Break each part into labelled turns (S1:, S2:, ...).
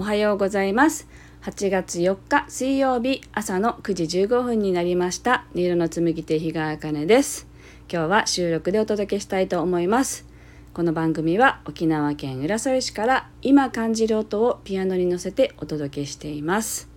S1: おはようございます。8月4日水曜日朝の9時15分になりました。音色の紡手日川茜です。今日は収録でお届けしたいと思います。この番組は沖縄県浦添市から今感じる音をピアノに乗せてお届けしています。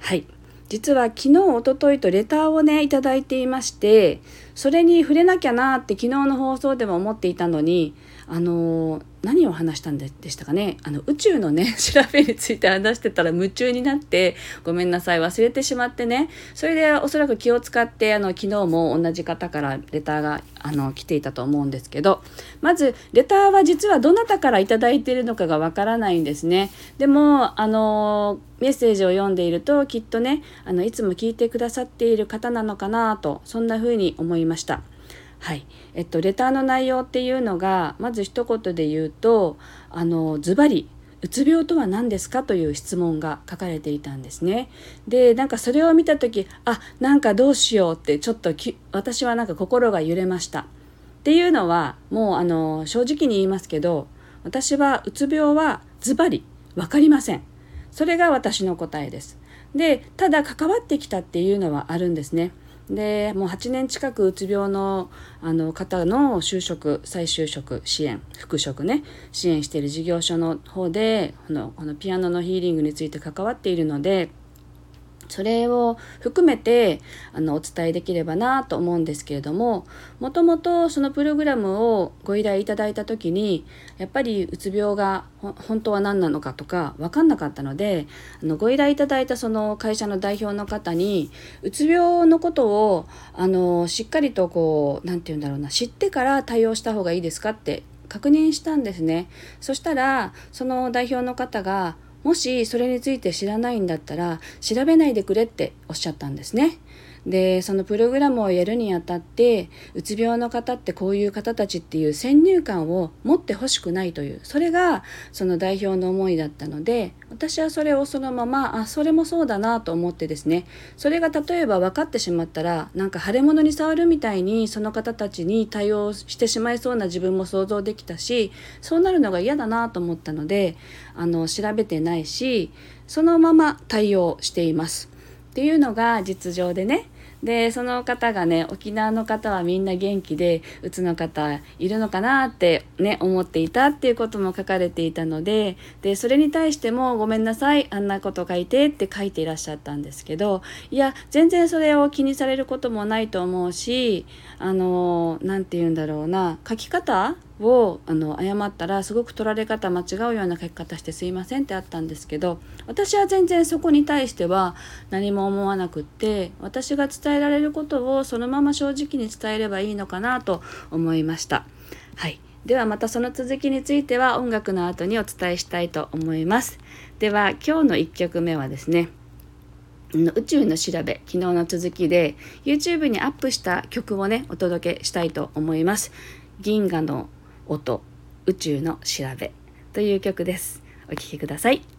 S1: はい。実は昨日おとといとレターをねいただいていましてそれに触れなきゃなって昨日の放送でも思っていたのにあの何を話したんでしたかね？あの宇宙のね 調べについて話してたら夢中になってごめんなさい忘れてしまってね。それでおそらく気を使ってあの昨日も同じ方からレターがあの来ていたと思うんですけど。まずレターは実はどなたから頂いているのかがわからないんですね。でもあのメッセージを読んでいるときっとねあのいつも聞いてくださっている方なのかなとそんな風に思いました。はいえっと、レターの内容っていうのがまず一言で言うとあのズバリうつ病とは何ですかという質問が書かれていたんですね。でなんかそれを見た時あなんかどうしようってちょっと私はなんか心が揺れました。っていうのはもうあの正直に言いますけど私はうつ病はズバリ分かりません。それが私の答えです。でただ関わってきたっていうのはあるんですね。でもう8年近くうつ病のあの方の就職再就職支援復職ね支援している事業所の方でこのこのピアノのヒーリングについて関わっているのでそれを含めてあのお伝えできればなと思うんですけれどももともとそのプログラムをご依頼いただいた時にやっぱりうつ病が本当は何なのかとか分かんなかったのであのご依頼いただいたその会社の代表の方にうつ病のことをあのしっかりとこう何て言うんだろうな知ってから対応した方がいいですかって確認したんですね。そしたらその代表の方がもしそれについて知らないんだったら調べないでくれっておっしゃったんですね。でそのプログラムをやるにあたってうつ病の方ってこういう方たちっていう先入観を持ってほしくないというそれがその代表の思いだったので私はそれをそのままあそれもそうだなと思ってですねそれが例えば分かってしまったらなんか腫れ物に触るみたいにその方たちに対応してしまいそうな自分も想像できたしそうなるのが嫌だなと思ったのであの調べてないしそのまま対応しています。っていうのが実情でねでその方がね沖縄の方はみんな元気でうつの方いるのかなってね思っていたっていうことも書かれていたのででそれに対しても「ごめんなさいあんなこと書いて」って書いていらっしゃったんですけどいや全然それを気にされることもないと思うしあの何て言うんだろうな書き方をあの誤ったらすごく取られ方間違うような書き方してすいませんってあったんですけど私は全然そこに対しては何も思わなくって私が伝えられることをそのまま正直に伝えればいいのかなと思いました。はいではまたその続きについては音楽の後にお伝えしたいと思います。では今日の1曲目はですね宇宙の調べ昨日の続きで YouTube にアップした曲をねお届けしたいと思います。銀河の音宇宙の調べという曲です。お聴きください。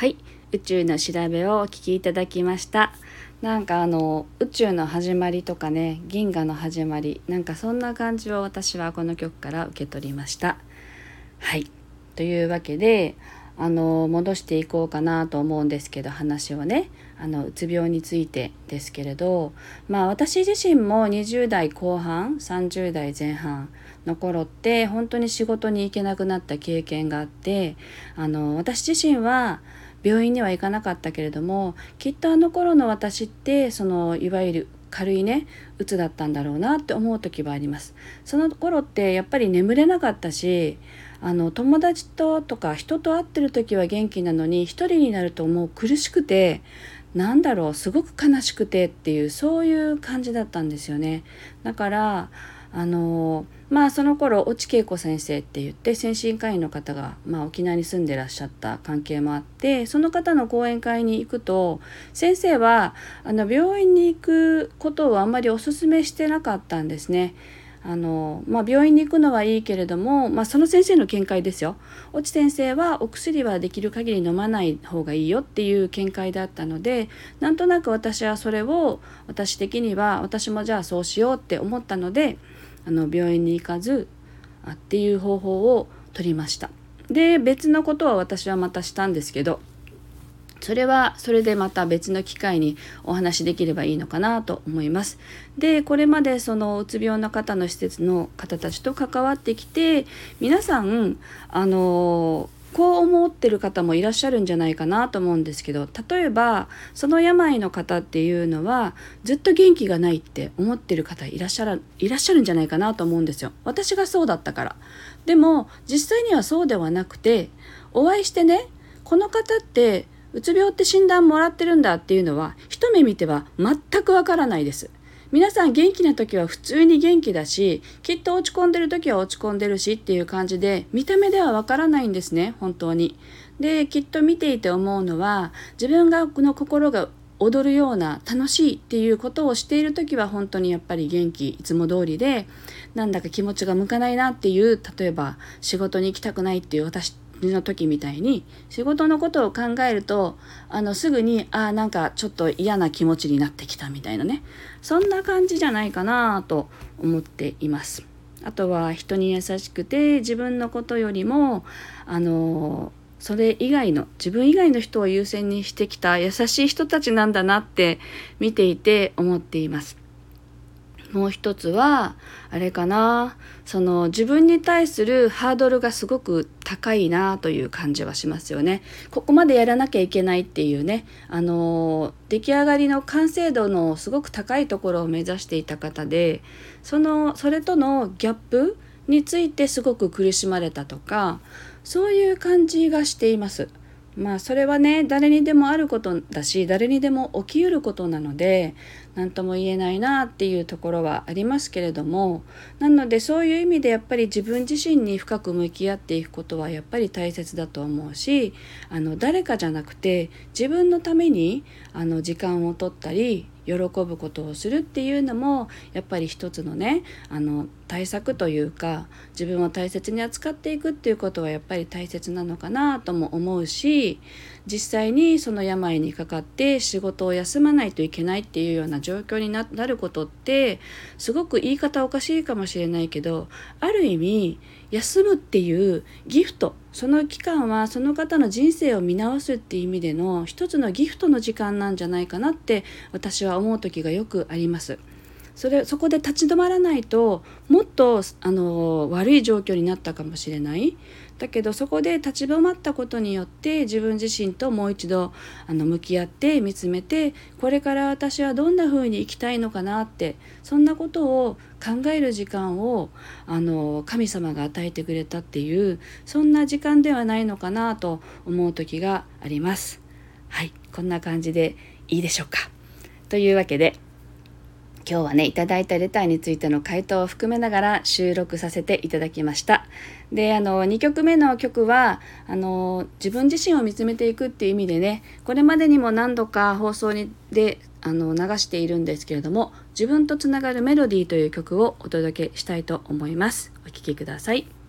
S1: はい。宇宙の調べをお聞きいただきました。なんかあの宇宙の始まりとかね銀河の始まりなんかそんな感じを私はこの曲から受け取りました。はい。というわけであの戻していこうかなと思うんですけど話をねあのうつ病についてですけれどまあ私自身も20代後半30代前半の頃って本当に仕事に行けなくなった経験があってあの私自身は病院には行かなかったけれどもきっとあの頃の私ってそのいわゆる軽いねうつだったんだろうなって思う時はあります。その頃ってやっぱり眠れなかったしあの友達ととか人と会ってる時は元気なのに一人になるともう苦しくてなんだろうすごく悲しくてっていうそういう感じだったんですよね。だからあのまあその頃越智恵子先生って言って精神科医の方が、まあ、沖縄に住んでらっしゃった関係もあってその方の講演会に行くと先生はあの病院に行くことをあんまりお勧めしてなかったんですね。あのまあ、病院に行くのはいいけれども、まあ、その先生の見解ですよ越智先生はお薬はできる限り飲まない方がいいよっていう見解だったのでなんとなく私はそれを私的には私もじゃあそうしようって思ったのであの病院に行かずあっていう方法を取りましたで別のことは私はまたしたんですけどそれはそれでまた別の機会にお話しできればいいのかなと思います。でこれまでそのうつ病の方の施設の方たちと関わってきて皆さんあのこう思ってる方もいらっしゃるんじゃないかなと思うんですけど例えばその病の方っていうのはずっと元気がないって思ってる方いらっしゃるいらっしゃるんじゃないかなと思うんですよ。私がそうだったから。でも実際にはそうではなくてお会いしてねこの方ってうつ病って診断もらってるんだっていうのは一目見ては全くわからないです。皆さん元気な時は普通に元気だしきっと落ち込んでる時は落ち込んでるしっていう感じで見た目ではわからないんですね本当に。できっと見ていて思うのは自分がこの心が踊るような楽しいっていうことをしている時は本当にやっぱり元気いつも通りでなんだか気持ちが向かないなっていう例えば仕事に行きたくないっていう私の時みたいに仕事のことを考えるとあのすぐにあなんかちょっと嫌な気持ちになってきたみたいなねそんな感じじゃないかなと思っています。あとは人に優しくて自分のことよりもあのそれ以外の自分以外の人を優先にしてきた優しい人たちなんだなって見ていて思っています。もう一つはあれかなその自分に対するハードルがすごく高いなという感じはしますよね。ここまでやらなきゃいけないっていうねあの出来上がりの完成度のすごく高いところを目指していた方でそのそれとのギャップについてすごく苦しまれたとかそういう感じがしています。まあそれはね誰にでもあることだし誰にでも起きうることなので何とも言えないなっていうところはありますけれどもなのでそういう意味でやっぱり自分自身に深く向き合っていくことはやっぱり大切だと思うしあの誰かじゃなくて自分のためにあの時間を取ったり喜ぶことをするっていうのもやっぱり一つのねあの対策というか自分を大切に扱っていくっていうことはやっぱり大切なのかなとも思うし実際にその病にかかって仕事を休まないといけないっていうような状況になることってすごく言い方おかしいかもしれないけどある意味休むっていうギフトその期間はその方の人生を見直すっていう意味での一つのギフトの時間なんじゃないかなって私は思う時がよくあります。それそこで立ち止まらないともっとあの悪い状況になったかもしれないだけどそこで立ち止まったことによって自分自身ともう一度あの向き合って見つめてこれから私はどんな風に生きたいのかなってそんなことを考える時間をあの神様が与えてくれたっていうそんな時間ではないのかなと思う時があります。はいこんな感じでいいでしょうか。というわけで今日はねいただいたレターについての回答を含めながら収録させていただきました。であの2曲目の曲はあの自分自身を見つめていくっていう意味でねこれまでにも何度か放送にであの流しているんですけれども「自分とつながるメロディー」という曲をお届けしたいと思います。お聴きください。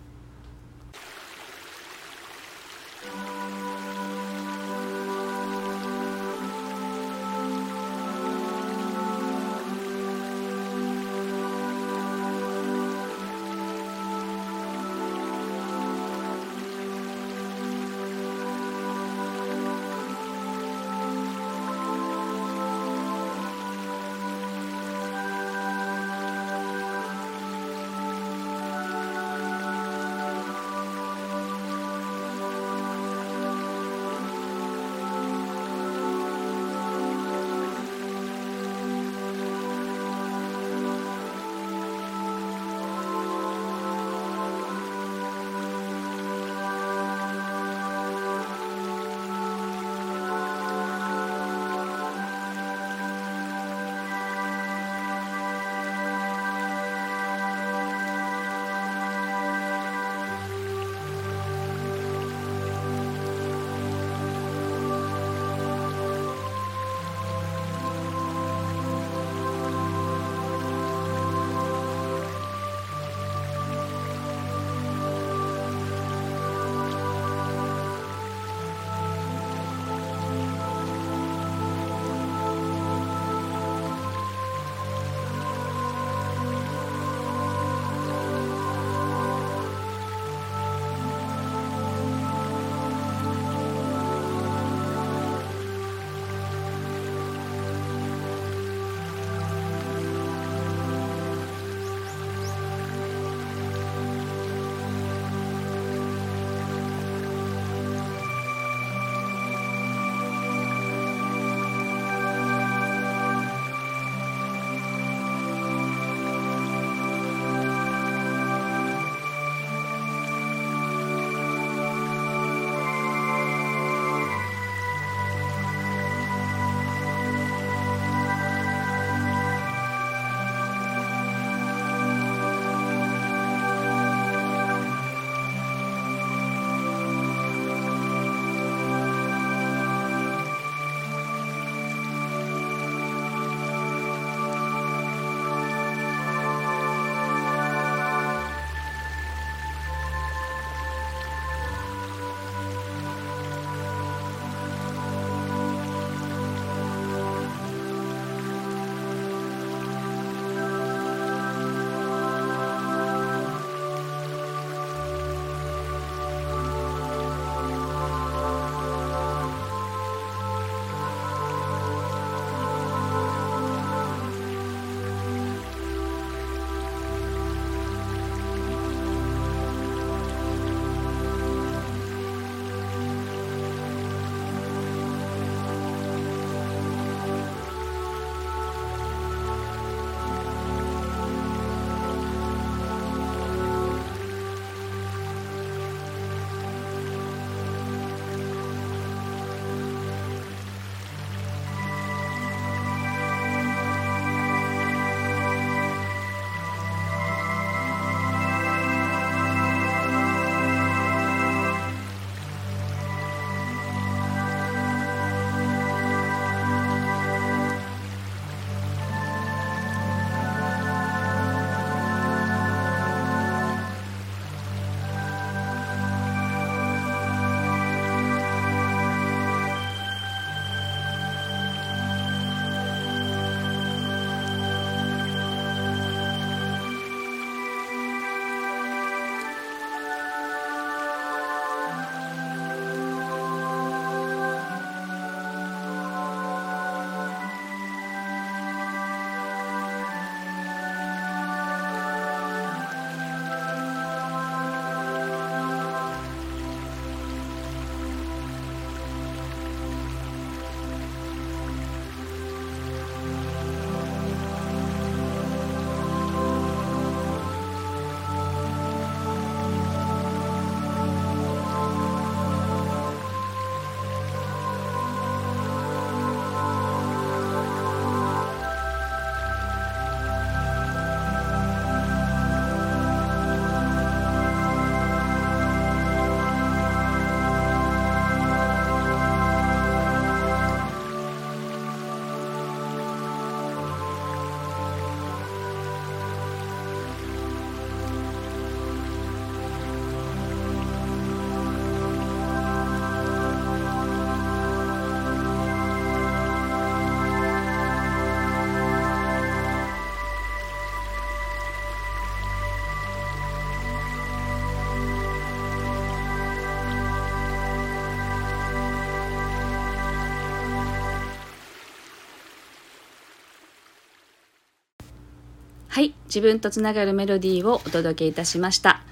S1: はい自分とつながるメロディーをお届けいたしました。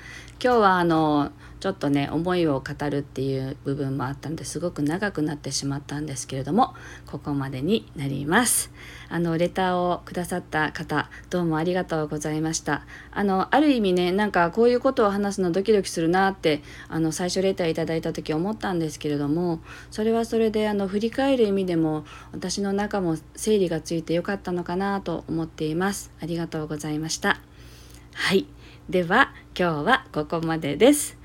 S1: 今日はあのちょっとね思いを語るっていう部分もあったのですごく長くなってしまったんですけれどもここまでになります。あのレターをくださった方どうもありがとうございました。あのある意味ねなんかこういうことを話すのドキドキするなってあの最初レターいただいた時思ったんですけれどもそれはそれであの振り返る意味でも私の中も整理がついてよかったのかなと思っています。ありがとうございました。はい。では今日はここまでです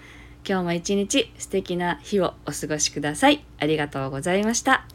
S1: 今日も一日素敵な日をお過ごしください。ありがとうございました。